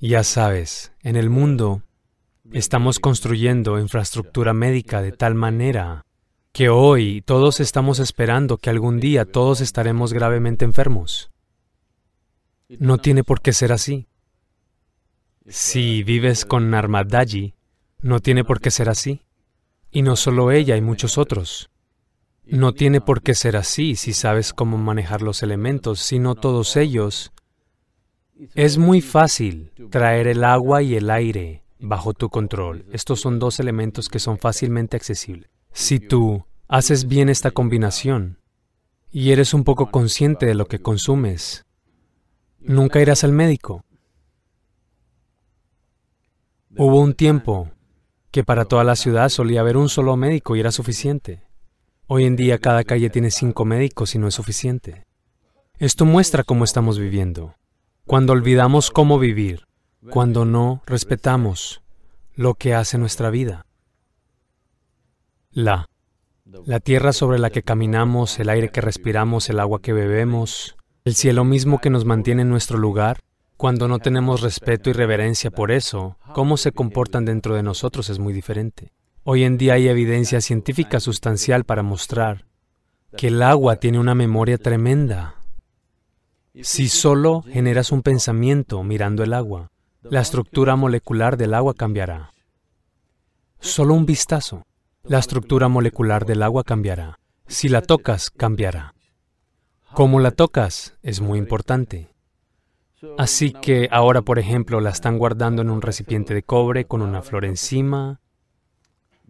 Ya sabes, en el mundo estamos construyendo infraestructura médica de tal manera que hoy todos estamos esperando que algún día todos estaremos gravemente enfermos. No tiene por qué ser así. Si vives con Narmadaji, no tiene por qué ser así. Y no solo ella, hay muchos otros. No tiene por qué ser así si sabes cómo manejar los elementos, sino todos ellos es muy fácil traer el agua y el aire bajo tu control. Estos son dos elementos que son fácilmente accesibles. Si tú haces bien esta combinación y eres un poco consciente de lo que consumes, nunca irás al médico. Hubo un tiempo que para toda la ciudad solía haber un solo médico y era suficiente. Hoy en día cada calle tiene cinco médicos y no es suficiente. Esto muestra cómo estamos viviendo cuando olvidamos cómo vivir, cuando no respetamos lo que hace nuestra vida. La. La tierra sobre la que caminamos, el aire que respiramos, el agua que bebemos, el cielo mismo que nos mantiene en nuestro lugar, cuando no tenemos respeto y reverencia por eso, cómo se comportan dentro de nosotros es muy diferente. Hoy en día hay evidencia científica sustancial para mostrar que el agua tiene una memoria tremenda si solo generas un pensamiento mirando el agua, la estructura molecular del agua cambiará. Solo un vistazo, la estructura molecular del agua cambiará. Si la tocas, cambiará. Cómo la tocas es muy importante. Así que ahora, por ejemplo, la están guardando en un recipiente de cobre con una flor encima.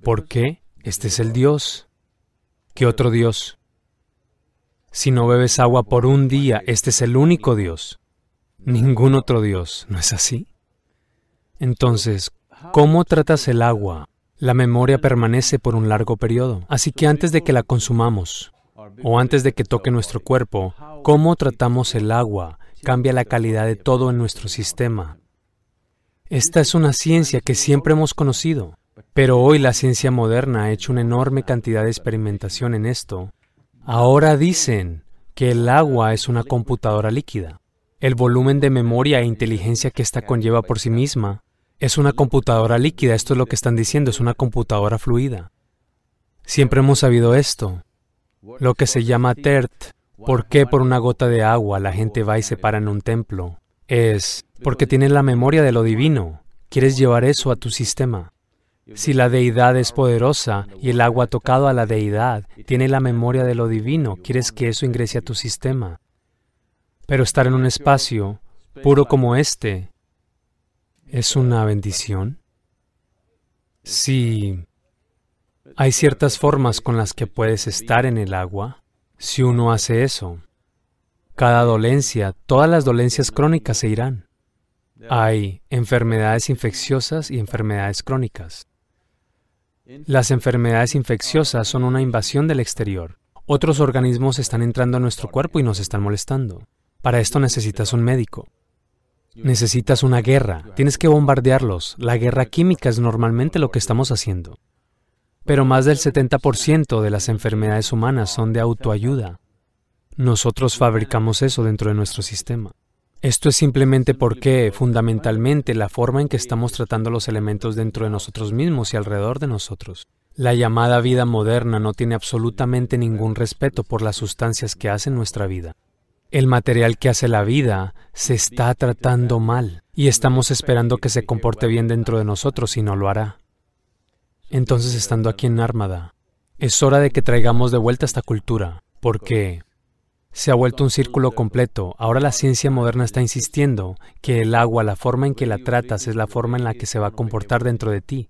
¿Por qué? Este es el Dios. ¿Qué otro Dios? Si no bebes agua por un día, este es el único Dios. Ningún otro Dios, ¿no es así? Entonces, ¿cómo tratas el agua? La memoria permanece por un largo periodo. Así que antes de que la consumamos o antes de que toque nuestro cuerpo, cómo tratamos el agua cambia la calidad de todo en nuestro sistema. Esta es una ciencia que siempre hemos conocido, pero hoy la ciencia moderna ha hecho una enorme cantidad de experimentación en esto Ahora dicen que el agua es una computadora líquida. El volumen de memoria e inteligencia que ésta conlleva por sí misma es una computadora líquida. Esto es lo que están diciendo, es una computadora fluida. Siempre hemos sabido esto. Lo que se llama TERT. ¿Por qué por una gota de agua la gente va y se para en un templo? Es porque tiene la memoria de lo divino. Quieres llevar eso a tu sistema. Si la deidad es poderosa y el agua tocado a la deidad tiene la memoria de lo divino, quieres que eso ingrese a tu sistema. Pero estar en un espacio puro como este es una bendición. Si hay ciertas formas con las que puedes estar en el agua, si uno hace eso, cada dolencia, todas las dolencias crónicas se irán. Hay enfermedades infecciosas y enfermedades crónicas. Las enfermedades infecciosas son una invasión del exterior. Otros organismos están entrando a nuestro cuerpo y nos están molestando. Para esto necesitas un médico. Necesitas una guerra. Tienes que bombardearlos. La guerra química es normalmente lo que estamos haciendo. Pero más del 70% de las enfermedades humanas son de autoayuda. Nosotros fabricamos eso dentro de nuestro sistema. Esto es simplemente porque, fundamentalmente, la forma en que estamos tratando los elementos dentro de nosotros mismos y alrededor de nosotros. La llamada vida moderna no tiene absolutamente ningún respeto por las sustancias que hacen nuestra vida. El material que hace la vida se está tratando mal y estamos esperando que se comporte bien dentro de nosotros y no lo hará. Entonces, estando aquí en Armada, es hora de que traigamos de vuelta esta cultura, porque se ha vuelto un círculo completo. Ahora la ciencia moderna está insistiendo que el agua, la forma en que la tratas, es la forma en la que se va a comportar dentro de ti.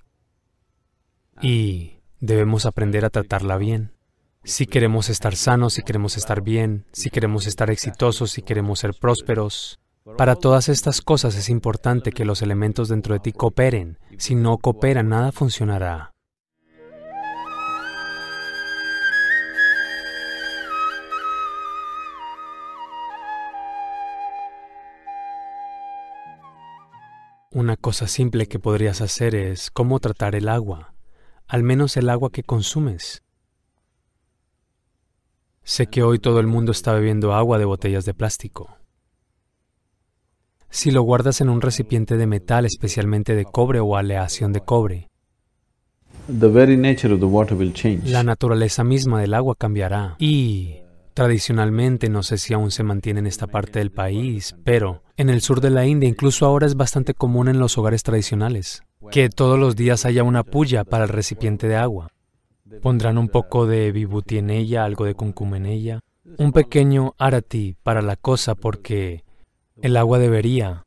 Y debemos aprender a tratarla bien. Si queremos estar sanos, si queremos estar bien, si queremos estar exitosos, si queremos ser prósperos. Para todas estas cosas es importante que los elementos dentro de ti cooperen. Si no cooperan, nada funcionará. Una cosa simple que podrías hacer es cómo tratar el agua, al menos el agua que consumes. Sé que hoy todo el mundo está bebiendo agua de botellas de plástico. si lo guardas en un recipiente de metal, especialmente de cobre o aleación de cobre. La naturaleza misma del agua cambiará. Y tradicionalmente, no sé si aún se mantiene en esta parte del país, pero en el sur de la India incluso ahora es bastante común en los hogares tradicionales que todos los días haya una puya para el recipiente de agua. Pondrán un poco de vibuti en ella, algo de kunkuma en ella, un pequeño arati para la cosa porque el agua debería.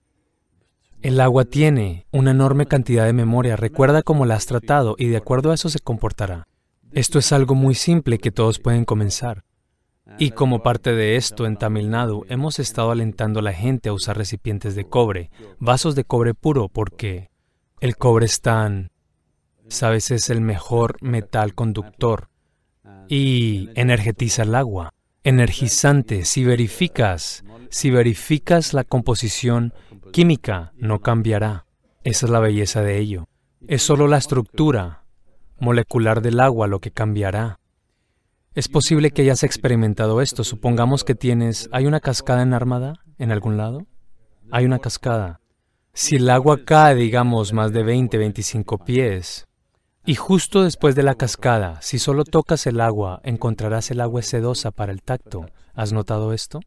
El agua tiene una enorme cantidad de memoria, recuerda cómo la has tratado y de acuerdo a eso se comportará. Esto es algo muy simple que todos pueden comenzar. Y como parte de esto, en Tamil Nadu hemos estado alentando a la gente a usar recipientes de cobre, vasos de cobre puro, porque el cobre es tan, sabes, es el mejor metal conductor y energetiza el agua energizante. Si verificas, si verificas la composición química, no cambiará. Esa es la belleza de ello. Es solo la estructura molecular del agua lo que cambiará. Es posible que hayas experimentado esto. Supongamos que tienes, ¿hay una cascada en Armada en algún lado? Hay una cascada. Si el agua cae, digamos, más de 20, 25 pies, y justo después de la cascada, si solo tocas el agua, encontrarás el agua sedosa para el tacto. ¿Has notado esto?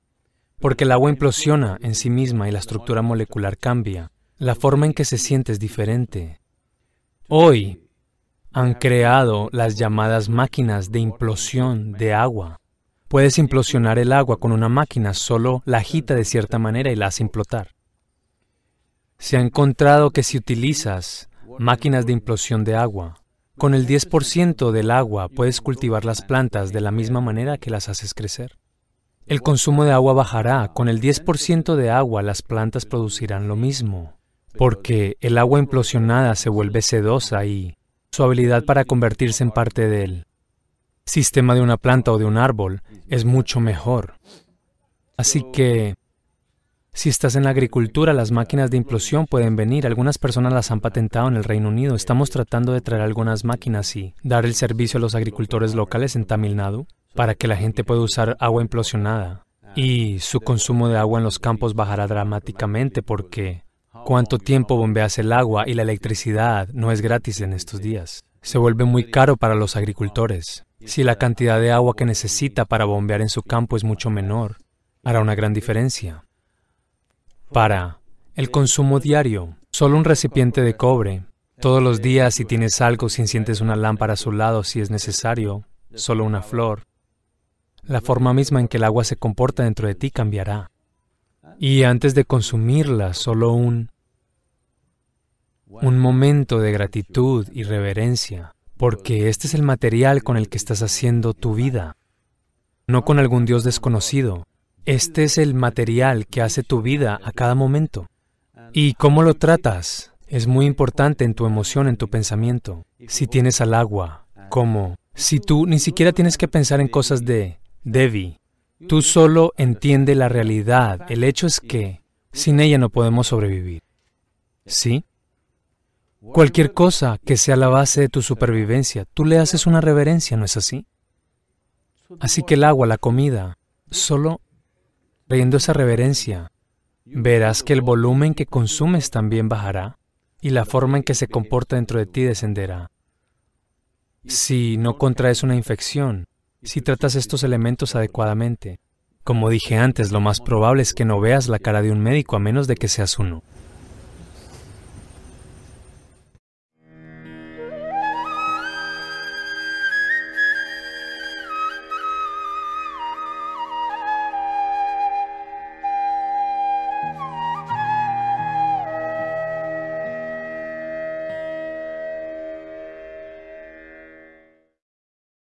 Porque el agua implosiona en sí misma y la estructura molecular cambia. La forma en que se siente es diferente. Hoy han creado las llamadas máquinas de implosión de agua. Puedes implosionar el agua con una máquina, solo la agita de cierta manera y la hace implotar. Se ha encontrado que si utilizas máquinas de implosión de agua, con el 10% del agua puedes cultivar las plantas de la misma manera que las haces crecer. El consumo de agua bajará. Con el 10% de agua las plantas producirán lo mismo, porque el agua implosionada se vuelve sedosa y su habilidad para convertirse en parte del sistema de una planta o de un árbol es mucho mejor. Así que si estás en la agricultura, las máquinas de implosión pueden venir. Algunas personas las han patentado en el Reino Unido. Estamos tratando de traer algunas máquinas y dar el servicio a los agricultores locales en Tamil Nadu para que la gente pueda usar agua implosionada. Y su consumo de agua en los campos bajará dramáticamente porque cuánto tiempo bombeas el agua y la electricidad no es gratis en estos días. Se vuelve muy caro para los agricultores. Si la cantidad de agua que necesita para bombear en su campo es mucho menor, hará una gran diferencia para el consumo diario. Solo un recipiente de cobre. Todos los días si tienes algo, si enciendes una lámpara a su lado si es necesario, solo una flor. La forma misma en que el agua se comporta dentro de ti cambiará. Y antes de consumirla, solo un un momento de gratitud y reverencia, porque este es el material con el que estás haciendo tu vida, no con algún Dios desconocido, este es el material que hace tu vida a cada momento. ¿Y cómo lo tratas? Es muy importante en tu emoción, en tu pensamiento. Si tienes al agua, ¿cómo? Si tú ni siquiera tienes que pensar en cosas de Devi, tú solo entiende la realidad. El hecho es que sin ella no podemos sobrevivir. ¿Sí? Cualquier cosa que sea la base de tu supervivencia, tú le haces una reverencia, ¿no es así? Así que el agua, la comida, solo Leyendo esa reverencia, verás que el volumen que consumes también bajará y la forma en que se comporta dentro de ti descenderá. Si no contraes una infección, si tratas estos elementos adecuadamente, como dije antes, lo más probable es que no veas la cara de un médico a menos de que seas uno.